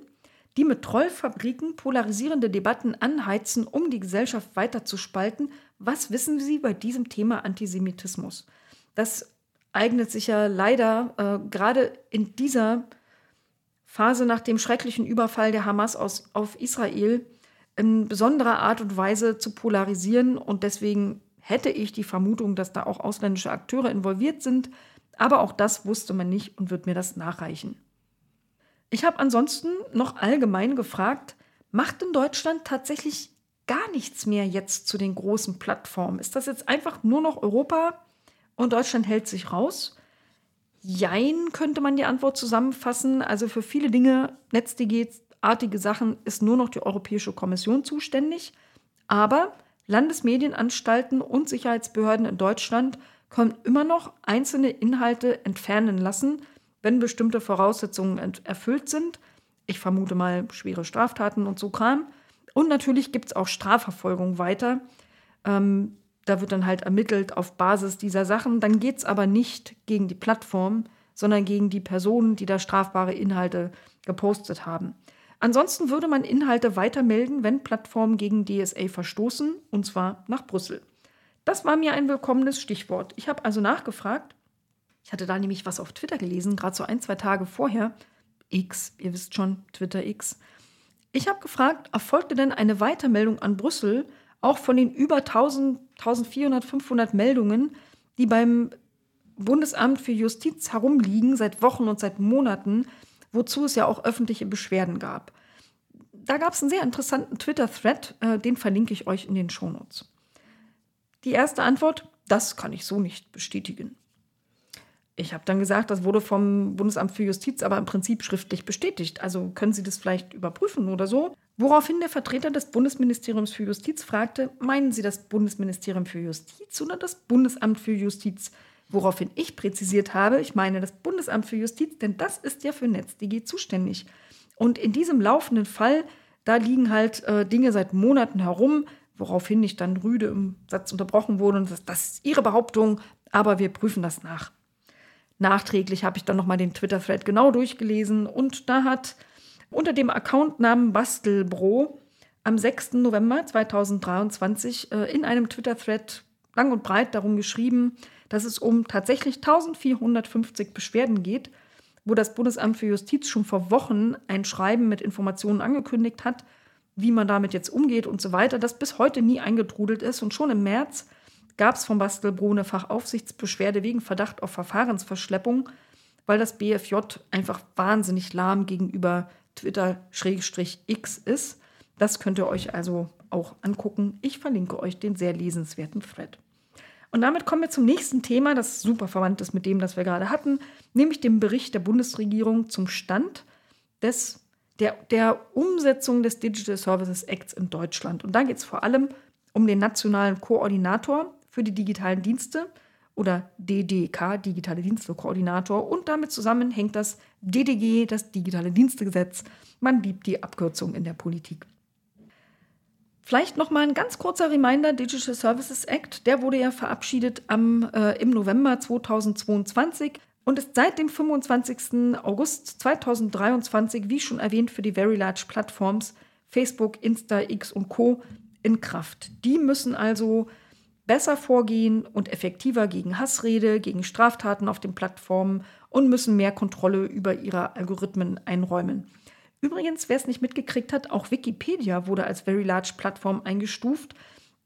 die mit Trollfabriken polarisierende Debatten anheizen, um die Gesellschaft weiter zu spalten? Was wissen Sie bei diesem Thema Antisemitismus? Das eignet sich ja leider äh, gerade in dieser Phase nach dem schrecklichen Überfall der Hamas aus, auf Israel in besonderer Art und Weise zu polarisieren. Und deswegen hätte ich die Vermutung, dass da auch ausländische Akteure involviert sind. Aber auch das wusste man nicht und wird mir das nachreichen. Ich habe ansonsten noch allgemein gefragt, macht in Deutschland tatsächlich gar nichts mehr jetzt zu den großen Plattformen? Ist das jetzt einfach nur noch Europa und Deutschland hält sich raus? Jein, könnte man die Antwort zusammenfassen. Also für viele Dinge, NetzDG-artige Sachen, ist nur noch die Europäische Kommission zuständig. Aber Landesmedienanstalten und Sicherheitsbehörden in Deutschland können immer noch einzelne Inhalte entfernen lassen, wenn bestimmte Voraussetzungen erfüllt sind. Ich vermute mal schwere Straftaten und so Kram. Und natürlich gibt es auch Strafverfolgung weiter. Ähm, da wird dann halt ermittelt auf Basis dieser Sachen. Dann geht es aber nicht gegen die Plattform, sondern gegen die Personen, die da strafbare Inhalte gepostet haben. Ansonsten würde man Inhalte weitermelden, wenn Plattformen gegen DSA verstoßen, und zwar nach Brüssel. Das war mir ein willkommenes Stichwort. Ich habe also nachgefragt. Ich hatte da nämlich was auf Twitter gelesen, gerade so ein, zwei Tage vorher. X, ihr wisst schon, Twitter X. Ich habe gefragt, erfolgte denn eine Weitermeldung an Brüssel auch von den über 1000, 1400, 500 Meldungen, die beim Bundesamt für Justiz herumliegen seit Wochen und seit Monaten, wozu es ja auch öffentliche Beschwerden gab. Da gab es einen sehr interessanten Twitter-Thread, äh, den verlinke ich euch in den Shownotes. Die erste Antwort, das kann ich so nicht bestätigen. Ich habe dann gesagt, das wurde vom Bundesamt für Justiz aber im Prinzip schriftlich bestätigt. Also können Sie das vielleicht überprüfen oder so? Woraufhin der Vertreter des Bundesministeriums für Justiz fragte, meinen Sie das Bundesministerium für Justiz oder das Bundesamt für Justiz? Woraufhin ich präzisiert habe, ich meine das Bundesamt für Justiz, denn das ist ja für NetzDG zuständig. Und in diesem laufenden Fall, da liegen halt äh, Dinge seit Monaten herum, woraufhin ich dann rüde im Satz unterbrochen wurde und das, das ist Ihre Behauptung, aber wir prüfen das nach. Nachträglich habe ich dann nochmal den Twitter-Thread genau durchgelesen und da hat unter dem Accountnamen Bastelbro am 6. November 2023 äh, in einem Twitter-Thread lang und breit darum geschrieben, dass es um tatsächlich 1450 Beschwerden geht, wo das Bundesamt für Justiz schon vor Wochen ein Schreiben mit Informationen angekündigt hat, wie man damit jetzt umgeht und so weiter, das bis heute nie eingetrudelt ist. Und schon im März gab es vom Bastelbro eine Fachaufsichtsbeschwerde wegen Verdacht auf Verfahrensverschleppung, weil das BFJ einfach wahnsinnig lahm gegenüber Twitter-X ist. Das könnt ihr euch also auch angucken. Ich verlinke euch den sehr lesenswerten Thread. Und damit kommen wir zum nächsten Thema, das super verwandt ist mit dem, das wir gerade hatten, nämlich dem Bericht der Bundesregierung zum Stand des, der, der Umsetzung des Digital Services Acts in Deutschland. Und da geht es vor allem um den nationalen Koordinator für die digitalen Dienste oder DDK, Digitale Dienste Koordinator. Und damit zusammen hängt das DDG, das Digitale Dienstegesetz. Man liebt die Abkürzung in der Politik. Vielleicht noch mal ein ganz kurzer Reminder: Digital Services Act, der wurde ja verabschiedet am, äh, im November 2022 und ist seit dem 25. August 2023, wie schon erwähnt, für die Very Large Plattforms Facebook, Insta, X und Co. in Kraft. Die müssen also besser vorgehen und effektiver gegen Hassrede, gegen Straftaten auf den Plattformen und müssen mehr Kontrolle über ihre Algorithmen einräumen. Übrigens, wer es nicht mitgekriegt hat, auch Wikipedia wurde als Very Large Plattform eingestuft.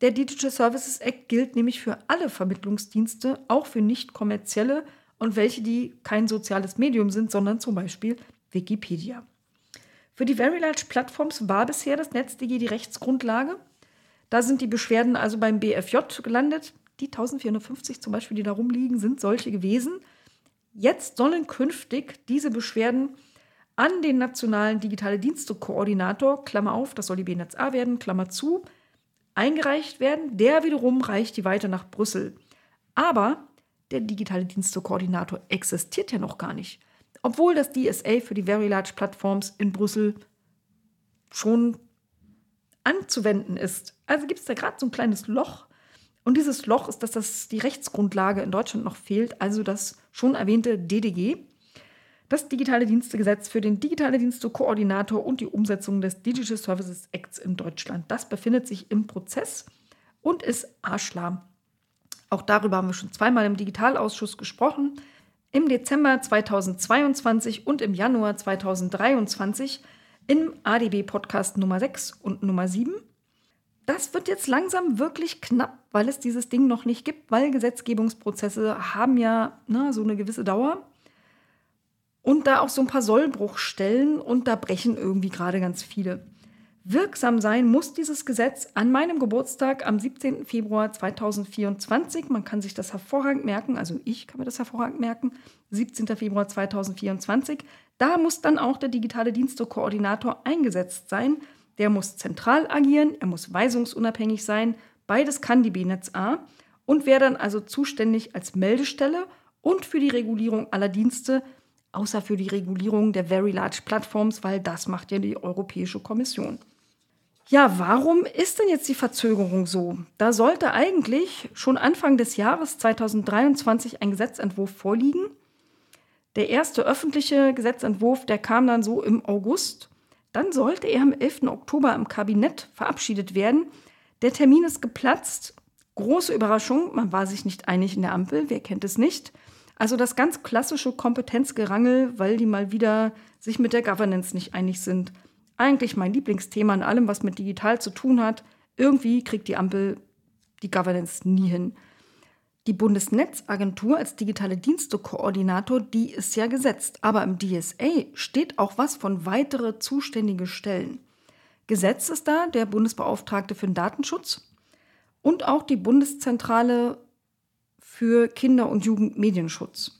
Der Digital Services Act gilt nämlich für alle Vermittlungsdienste, auch für nicht kommerzielle und welche, die kein soziales Medium sind, sondern zum Beispiel Wikipedia. Für die Very Large Plattforms war bisher das NetzDG die Rechtsgrundlage. Da sind die Beschwerden also beim BFJ gelandet. Die 1450 zum Beispiel, die da rumliegen, sind solche gewesen. Jetzt sollen künftig diese Beschwerden an den nationalen digitale Dienste-Koordinator, Klammer auf, das soll die BNetzA werden, Klammer zu, eingereicht werden. Der wiederum reicht die weiter nach Brüssel. Aber der digitale Dienste-Koordinator existiert ja noch gar nicht. Obwohl das DSA für die Very Large Platforms in Brüssel schon anzuwenden ist. Also gibt es da gerade so ein kleines Loch. Und dieses Loch ist, dass das die Rechtsgrundlage in Deutschland noch fehlt, also das schon erwähnte DDG das Digitale Dienstegesetz für den Digitale Dienste-Koordinator und die Umsetzung des Digital Services Acts in Deutschland. Das befindet sich im Prozess und ist arschlahm. Auch darüber haben wir schon zweimal im Digitalausschuss gesprochen. Im Dezember 2022 und im Januar 2023 im ADB-Podcast Nummer 6 und Nummer 7. Das wird jetzt langsam wirklich knapp, weil es dieses Ding noch nicht gibt, weil Gesetzgebungsprozesse haben ja ne, so eine gewisse Dauer und da auch so ein paar Sollbruchstellen und da brechen irgendwie gerade ganz viele. Wirksam sein muss dieses Gesetz an meinem Geburtstag am 17. Februar 2024. Man kann sich das hervorragend merken, also ich kann mir das hervorragend merken. 17. Februar 2024. Da muss dann auch der digitale Dienstekoordinator eingesetzt sein. Der muss zentral agieren, er muss weisungsunabhängig sein. Beides kann die BNetzA und wäre dann also zuständig als Meldestelle und für die Regulierung aller Dienste außer für die Regulierung der Very Large Platforms, weil das macht ja die Europäische Kommission. Ja, warum ist denn jetzt die Verzögerung so? Da sollte eigentlich schon Anfang des Jahres 2023 ein Gesetzentwurf vorliegen. Der erste öffentliche Gesetzentwurf, der kam dann so im August. Dann sollte er am 11. Oktober im Kabinett verabschiedet werden. Der Termin ist geplatzt. Große Überraschung, man war sich nicht einig in der Ampel, wer kennt es nicht. Also das ganz klassische Kompetenzgerangel, weil die mal wieder sich mit der Governance nicht einig sind. Eigentlich mein Lieblingsthema in allem, was mit digital zu tun hat. Irgendwie kriegt die Ampel die Governance nie hin. Die Bundesnetzagentur als digitale Dienstekoordinator, die ist ja gesetzt. Aber im DSA steht auch was von weitere zuständige Stellen. Gesetz ist da der Bundesbeauftragte für den Datenschutz und auch die Bundeszentrale für Kinder- und Jugendmedienschutz.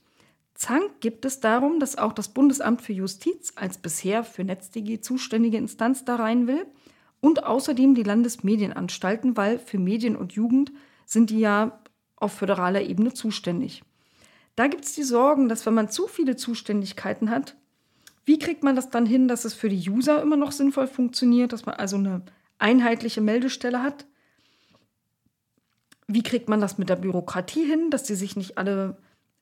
Zank gibt es darum, dass auch das Bundesamt für Justiz als bisher für NetzDG zuständige Instanz da rein will und außerdem die Landesmedienanstalten, weil für Medien und Jugend sind die ja auf föderaler Ebene zuständig. Da gibt es die Sorgen, dass wenn man zu viele Zuständigkeiten hat, wie kriegt man das dann hin, dass es für die User immer noch sinnvoll funktioniert, dass man also eine einheitliche Meldestelle hat, wie kriegt man das mit der Bürokratie hin, dass sie sich nicht alle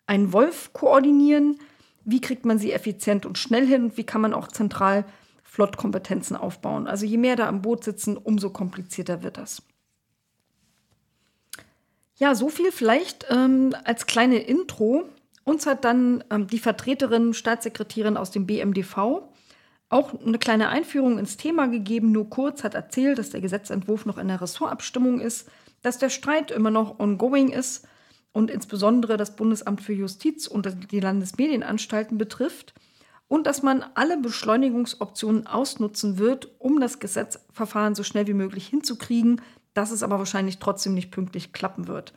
einen Wolf koordinieren? Wie kriegt man sie effizient und schnell hin? Und wie kann man auch zentral Flottkompetenzen aufbauen? Also je mehr da am Boot sitzen, umso komplizierter wird das. Ja, so viel vielleicht ähm, als kleine Intro. Uns hat dann ähm, die Vertreterin, Staatssekretärin aus dem BMDV auch eine kleine Einführung ins Thema gegeben, nur kurz, hat erzählt, dass der Gesetzentwurf noch in der Ressortabstimmung ist, dass der Streit immer noch ongoing ist und insbesondere das Bundesamt für Justiz und die Landesmedienanstalten betrifft und dass man alle Beschleunigungsoptionen ausnutzen wird, um das Gesetzverfahren so schnell wie möglich hinzukriegen, dass es aber wahrscheinlich trotzdem nicht pünktlich klappen wird.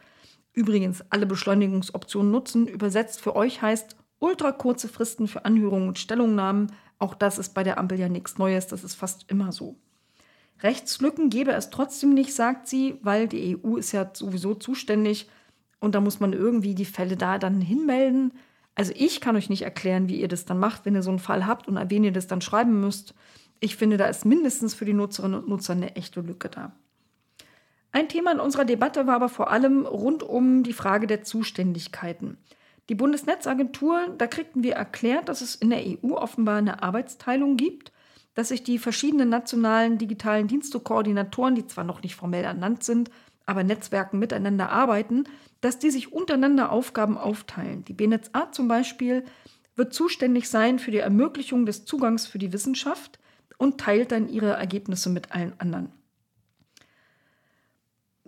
Übrigens, alle Beschleunigungsoptionen nutzen, übersetzt für euch heißt ultra kurze Fristen für Anhörungen und Stellungnahmen, auch das ist bei der Ampel ja nichts Neues, das ist fast immer so. Rechtslücken gäbe es trotzdem nicht, sagt sie, weil die EU ist ja sowieso zuständig und da muss man irgendwie die Fälle da dann hinmelden. Also ich kann euch nicht erklären, wie ihr das dann macht, wenn ihr so einen Fall habt und an wen ihr das dann schreiben müsst. Ich finde, da ist mindestens für die Nutzerinnen und Nutzer eine echte Lücke da. Ein Thema in unserer Debatte war aber vor allem rund um die Frage der Zuständigkeiten. Die Bundesnetzagentur, da kriegten wir erklärt, dass es in der EU offenbar eine Arbeitsteilung gibt, dass sich die verschiedenen nationalen digitalen Dienstekoordinatoren, die zwar noch nicht formell ernannt sind, aber Netzwerken miteinander arbeiten, dass die sich untereinander Aufgaben aufteilen. Die BNetzA zum Beispiel wird zuständig sein für die Ermöglichung des Zugangs für die Wissenschaft und teilt dann ihre Ergebnisse mit allen anderen.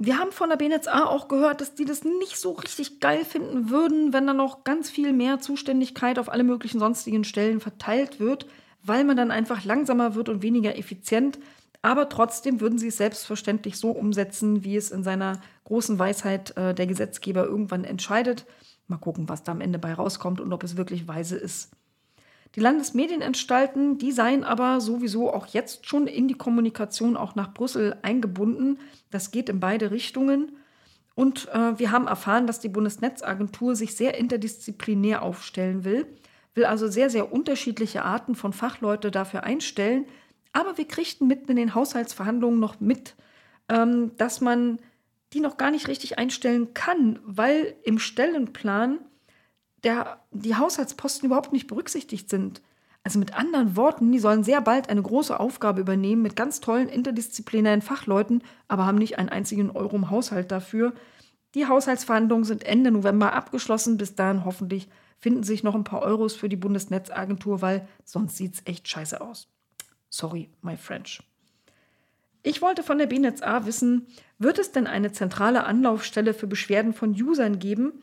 Wir haben von der BNetzA auch gehört, dass die das nicht so richtig geil finden würden, wenn da noch ganz viel mehr Zuständigkeit auf alle möglichen sonstigen Stellen verteilt wird, weil man dann einfach langsamer wird und weniger effizient. Aber trotzdem würden sie es selbstverständlich so umsetzen, wie es in seiner großen Weisheit äh, der Gesetzgeber irgendwann entscheidet. Mal gucken, was da am Ende bei rauskommt und ob es wirklich weise ist. Die Landesmedienanstalten, die seien aber sowieso auch jetzt schon in die Kommunikation auch nach Brüssel eingebunden. Das geht in beide Richtungen. Und äh, wir haben erfahren, dass die Bundesnetzagentur sich sehr interdisziplinär aufstellen will, will also sehr, sehr unterschiedliche Arten von Fachleute dafür einstellen. Aber wir kriegten mitten in den Haushaltsverhandlungen noch mit, ähm, dass man die noch gar nicht richtig einstellen kann, weil im Stellenplan der, die Haushaltsposten überhaupt nicht berücksichtigt sind. Also mit anderen Worten, die sollen sehr bald eine große Aufgabe übernehmen mit ganz tollen interdisziplinären Fachleuten, aber haben nicht einen einzigen Euro im Haushalt dafür. Die Haushaltsverhandlungen sind Ende November abgeschlossen. Bis dahin hoffentlich finden sich noch ein paar Euros für die Bundesnetzagentur, weil sonst sieht es echt scheiße aus. Sorry, my French. Ich wollte von der BNetzA wissen, wird es denn eine zentrale Anlaufstelle für Beschwerden von Usern geben,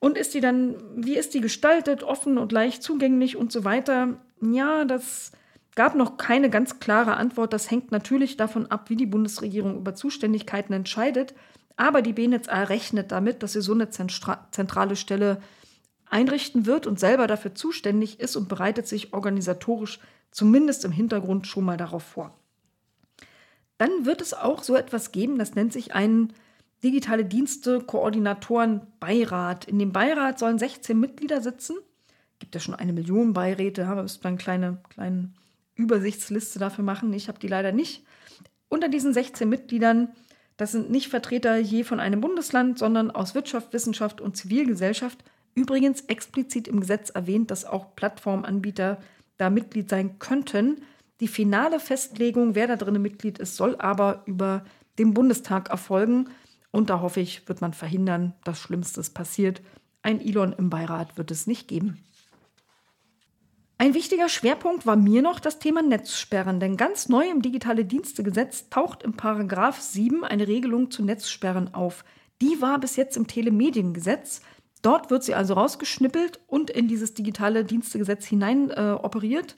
und ist die dann, wie ist die gestaltet, offen und leicht zugänglich und so weiter? Ja, das gab noch keine ganz klare Antwort. Das hängt natürlich davon ab, wie die Bundesregierung über Zuständigkeiten entscheidet. Aber die BNetzA rechnet damit, dass sie so eine zentrale Stelle einrichten wird und selber dafür zuständig ist und bereitet sich organisatorisch zumindest im Hintergrund schon mal darauf vor. Dann wird es auch so etwas geben, das nennt sich einen digitale Dienste Koordinatoren Beirat. In dem Beirat sollen 16 Mitglieder sitzen. Gibt ja schon eine Million Beiräte, aber müsste man eine kleine, kleine Übersichtsliste dafür machen. Ich habe die leider nicht. Unter diesen 16 Mitgliedern, das sind nicht Vertreter je von einem Bundesland, sondern aus Wirtschaft, Wissenschaft und Zivilgesellschaft. Übrigens explizit im Gesetz erwähnt, dass auch Plattformanbieter da Mitglied sein könnten. Die finale Festlegung, wer da drin Mitglied ist, soll aber über den Bundestag erfolgen. Und da hoffe ich, wird man verhindern, dass Schlimmstes passiert. Ein Elon im Beirat wird es nicht geben. Ein wichtiger Schwerpunkt war mir noch das Thema Netzsperren, denn ganz neu im Digitale Dienstegesetz taucht im Paragraph 7 eine Regelung zu Netzsperren auf. Die war bis jetzt im Telemediengesetz. Dort wird sie also rausgeschnippelt und in dieses Digitale Dienstegesetz hinein äh, operiert,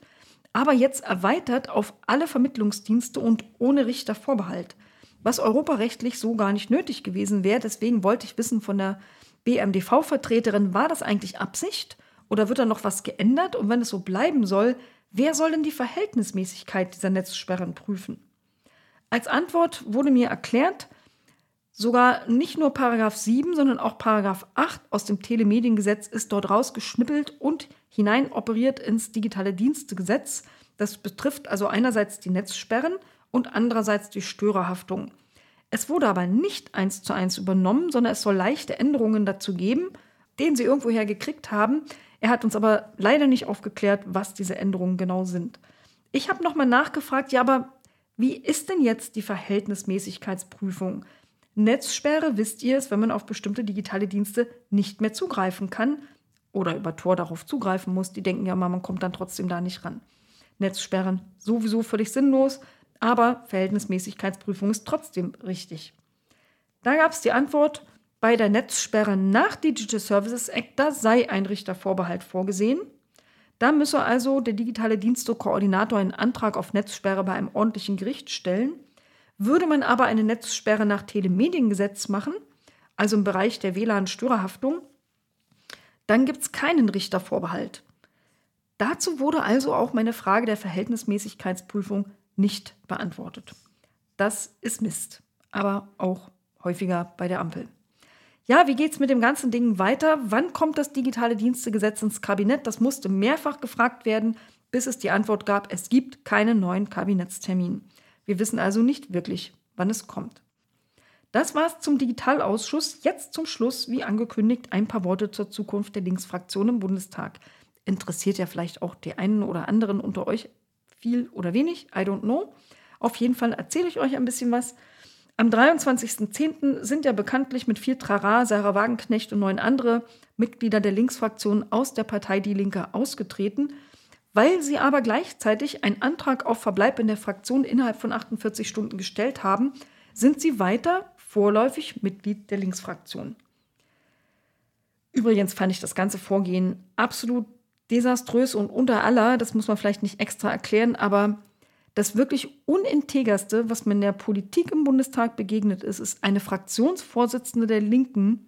aber jetzt erweitert auf alle Vermittlungsdienste und ohne Richtervorbehalt was europarechtlich so gar nicht nötig gewesen wäre. Deswegen wollte ich wissen von der BMDV-Vertreterin, war das eigentlich Absicht oder wird da noch was geändert? Und wenn es so bleiben soll, wer soll denn die Verhältnismäßigkeit dieser Netzsperren prüfen? Als Antwort wurde mir erklärt, sogar nicht nur Paragraph 7, sondern auch Paragraph 8 aus dem Telemediengesetz ist dort rausgeschnippelt und hinein operiert ins digitale Dienstegesetz. Das betrifft also einerseits die Netzsperren und andererseits die Störerhaftung. Es wurde aber nicht eins zu eins übernommen, sondern es soll leichte Änderungen dazu geben, den sie irgendwoher gekriegt haben. Er hat uns aber leider nicht aufgeklärt, was diese Änderungen genau sind. Ich habe nochmal nachgefragt, ja, aber wie ist denn jetzt die Verhältnismäßigkeitsprüfung? Netzsperre, wisst ihr es, wenn man auf bestimmte digitale Dienste nicht mehr zugreifen kann. oder über Tor darauf zugreifen muss, die denken ja mal, man kommt dann trotzdem da nicht ran. Netzsperren sowieso völlig sinnlos, aber Verhältnismäßigkeitsprüfung ist trotzdem richtig. Da gab es die Antwort, bei der Netzsperre nach Digital Services Act, da sei ein Richtervorbehalt vorgesehen. Da müsse also der digitale Dienstekoordinator einen Antrag auf Netzsperre bei einem ordentlichen Gericht stellen. Würde man aber eine Netzsperre nach Telemediengesetz machen, also im Bereich der WLAN-Störerhaftung, dann gibt es keinen Richtervorbehalt. Dazu wurde also auch meine Frage der Verhältnismäßigkeitsprüfung nicht beantwortet. Das ist Mist, aber auch häufiger bei der Ampel. Ja, wie geht es mit dem ganzen Ding weiter? Wann kommt das digitale Dienstegesetz ins Kabinett? Das musste mehrfach gefragt werden, bis es die Antwort gab, es gibt keinen neuen Kabinettstermin. Wir wissen also nicht wirklich, wann es kommt. Das war's zum Digitalausschuss. Jetzt zum Schluss, wie angekündigt, ein paar Worte zur Zukunft der Linksfraktion im Bundestag. Interessiert ja vielleicht auch die einen oder anderen unter euch viel oder wenig, I don't know. Auf jeden Fall erzähle ich euch ein bisschen was. Am 23.10. sind ja bekanntlich mit viel Trara Sarah Wagenknecht und neun andere Mitglieder der Linksfraktion aus der Partei Die Linke ausgetreten, weil sie aber gleichzeitig einen Antrag auf Verbleib in der Fraktion innerhalb von 48 Stunden gestellt haben, sind sie weiter vorläufig Mitglied der Linksfraktion. Übrigens fand ich das ganze Vorgehen absolut desaströs und unter aller, das muss man vielleicht nicht extra erklären, aber das wirklich Unintegerste, was mir in der Politik im Bundestag begegnet ist, ist eine Fraktionsvorsitzende der Linken,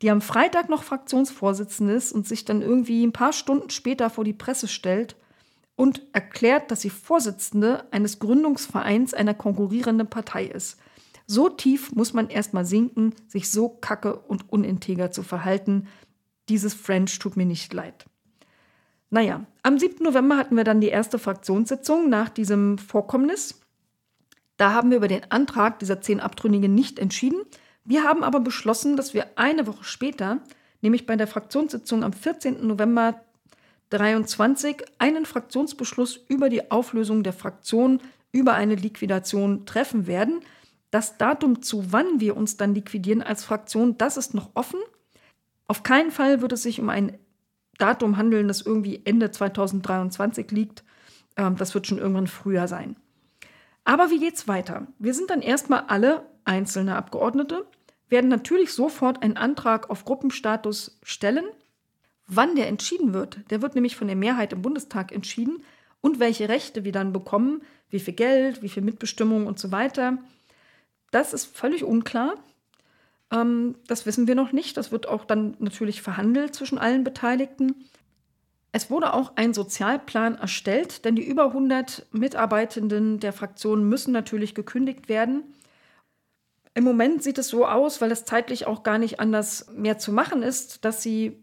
die am Freitag noch Fraktionsvorsitzende ist und sich dann irgendwie ein paar Stunden später vor die Presse stellt und erklärt, dass sie Vorsitzende eines Gründungsvereins einer konkurrierenden Partei ist. So tief muss man erstmal sinken, sich so kacke und uninteger zu verhalten. Dieses French tut mir nicht leid. Naja, am 7. November hatten wir dann die erste Fraktionssitzung nach diesem Vorkommnis. Da haben wir über den Antrag dieser zehn Abtrünnigen nicht entschieden. Wir haben aber beschlossen, dass wir eine Woche später, nämlich bei der Fraktionssitzung am 14. November 23, einen Fraktionsbeschluss über die Auflösung der Fraktion, über eine Liquidation treffen werden. Das Datum, zu wann wir uns dann liquidieren als Fraktion, das ist noch offen. Auf keinen Fall wird es sich um ein Datum handeln, das irgendwie Ende 2023 liegt. Ähm, das wird schon irgendwann früher sein. Aber wie geht's weiter? Wir sind dann erstmal alle einzelne Abgeordnete, werden natürlich sofort einen Antrag auf Gruppenstatus stellen. Wann der entschieden wird, der wird nämlich von der Mehrheit im Bundestag entschieden und welche Rechte wir dann bekommen, wie viel Geld, wie viel Mitbestimmung und so weiter. Das ist völlig unklar. Ähm, das wissen wir noch nicht. Das wird auch dann natürlich verhandelt zwischen allen Beteiligten. Es wurde auch ein Sozialplan erstellt, denn die über 100 Mitarbeitenden der Fraktion müssen natürlich gekündigt werden. Im Moment sieht es so aus, weil es zeitlich auch gar nicht anders mehr zu machen ist, dass sie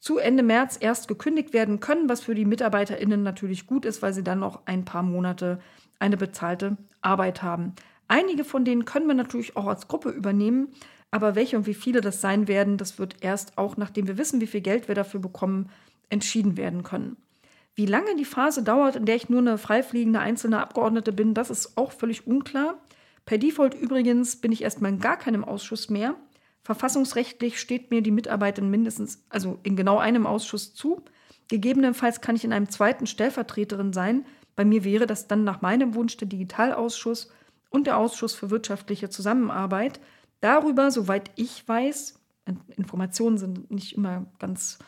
zu Ende März erst gekündigt werden können, was für die MitarbeiterInnen natürlich gut ist, weil sie dann noch ein paar Monate eine bezahlte Arbeit haben. Einige von denen können wir natürlich auch als Gruppe übernehmen, aber welche und wie viele das sein werden, das wird erst auch, nachdem wir wissen, wie viel Geld wir dafür bekommen, entschieden werden können. Wie lange die Phase dauert, in der ich nur eine freifliegende einzelne Abgeordnete bin, das ist auch völlig unklar. Per Default übrigens bin ich erstmal in gar keinem Ausschuss mehr. Verfassungsrechtlich steht mir die Mitarbeit in mindestens, also in genau einem Ausschuss zu. Gegebenenfalls kann ich in einem zweiten Stellvertreterin sein. Bei mir wäre das dann nach meinem Wunsch der Digitalausschuss und der Ausschuss für wirtschaftliche Zusammenarbeit. Darüber, soweit ich weiß, Informationen sind nicht immer ganz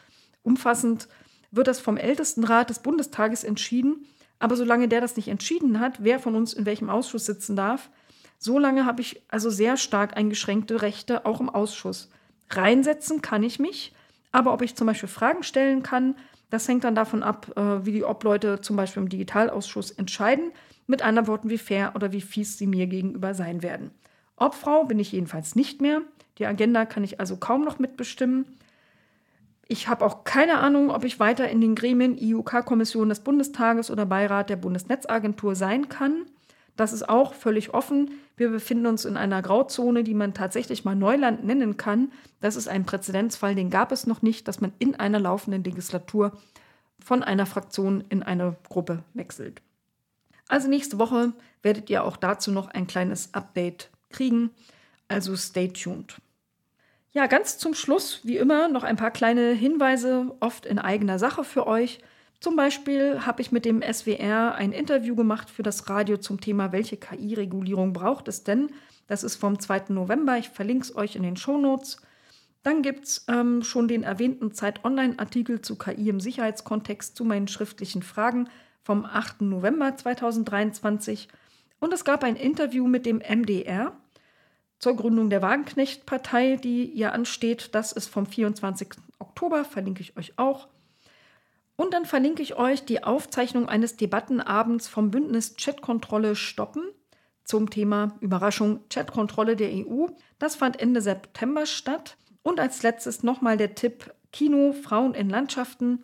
umfassend, wird das vom Ältestenrat des Bundestages entschieden. Aber solange der das nicht entschieden hat, wer von uns in welchem Ausschuss sitzen darf, solange habe ich also sehr stark eingeschränkte Rechte auch im Ausschuss. Reinsetzen kann ich mich, aber ob ich zum Beispiel Fragen stellen kann, das hängt dann davon ab, äh, wie die Obleute zum Beispiel im Digitalausschuss entscheiden. Mit anderen Worten, wie fair oder wie fies sie mir gegenüber sein werden. Obfrau bin ich jedenfalls nicht mehr. Die Agenda kann ich also kaum noch mitbestimmen. Ich habe auch keine Ahnung, ob ich weiter in den Gremien IUK-Kommission des Bundestages oder Beirat der Bundesnetzagentur sein kann. Das ist auch völlig offen. Wir befinden uns in einer Grauzone, die man tatsächlich mal Neuland nennen kann. Das ist ein Präzedenzfall, den gab es noch nicht, dass man in einer laufenden Legislatur von einer Fraktion in eine Gruppe wechselt. Also nächste Woche werdet ihr auch dazu noch ein kleines Update kriegen. Also stay tuned. Ja, ganz zum Schluss, wie immer, noch ein paar kleine Hinweise, oft in eigener Sache für euch. Zum Beispiel habe ich mit dem SWR ein Interview gemacht für das Radio zum Thema, welche KI-Regulierung braucht es denn? Das ist vom 2. November. Ich verlinke es euch in den Shownotes. Dann gibt es ähm, schon den erwähnten Zeit-Online-Artikel zu KI im Sicherheitskontext zu meinen schriftlichen Fragen vom 8. November 2023. Und es gab ein Interview mit dem MDR zur Gründung der Wagenknecht-Partei, die ja ansteht. Das ist vom 24. Oktober, verlinke ich euch auch. Und dann verlinke ich euch die Aufzeichnung eines Debattenabends vom Bündnis Chatkontrolle stoppen zum Thema Überraschung Chatkontrolle der EU. Das fand Ende September statt. Und als letztes nochmal der Tipp Kino Frauen in Landschaften.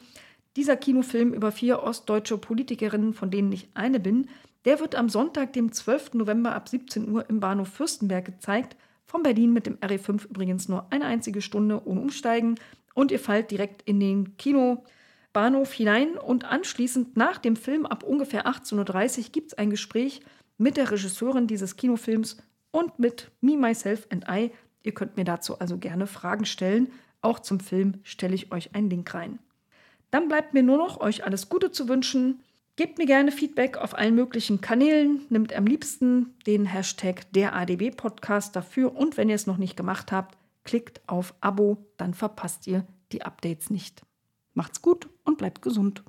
Dieser Kinofilm über vier ostdeutsche Politikerinnen, von denen ich eine bin, der wird am Sonntag, dem 12. November ab 17 Uhr im Bahnhof Fürstenberg gezeigt. Von Berlin mit dem RE5 übrigens nur eine einzige Stunde ohne Umsteigen. Und ihr fallt direkt in den Kinobahnhof hinein. Und anschließend nach dem Film ab ungefähr 18.30 Uhr gibt es ein Gespräch mit der Regisseurin dieses Kinofilms und mit Me, Myself and I. Ihr könnt mir dazu also gerne Fragen stellen. Auch zum Film stelle ich euch einen Link rein. Dann bleibt mir nur noch, euch alles Gute zu wünschen. Gebt mir gerne Feedback auf allen möglichen Kanälen. Nimmt am liebsten den Hashtag der ADB Podcast dafür. Und wenn ihr es noch nicht gemacht habt, klickt auf Abo, dann verpasst ihr die Updates nicht. Macht's gut und bleibt gesund.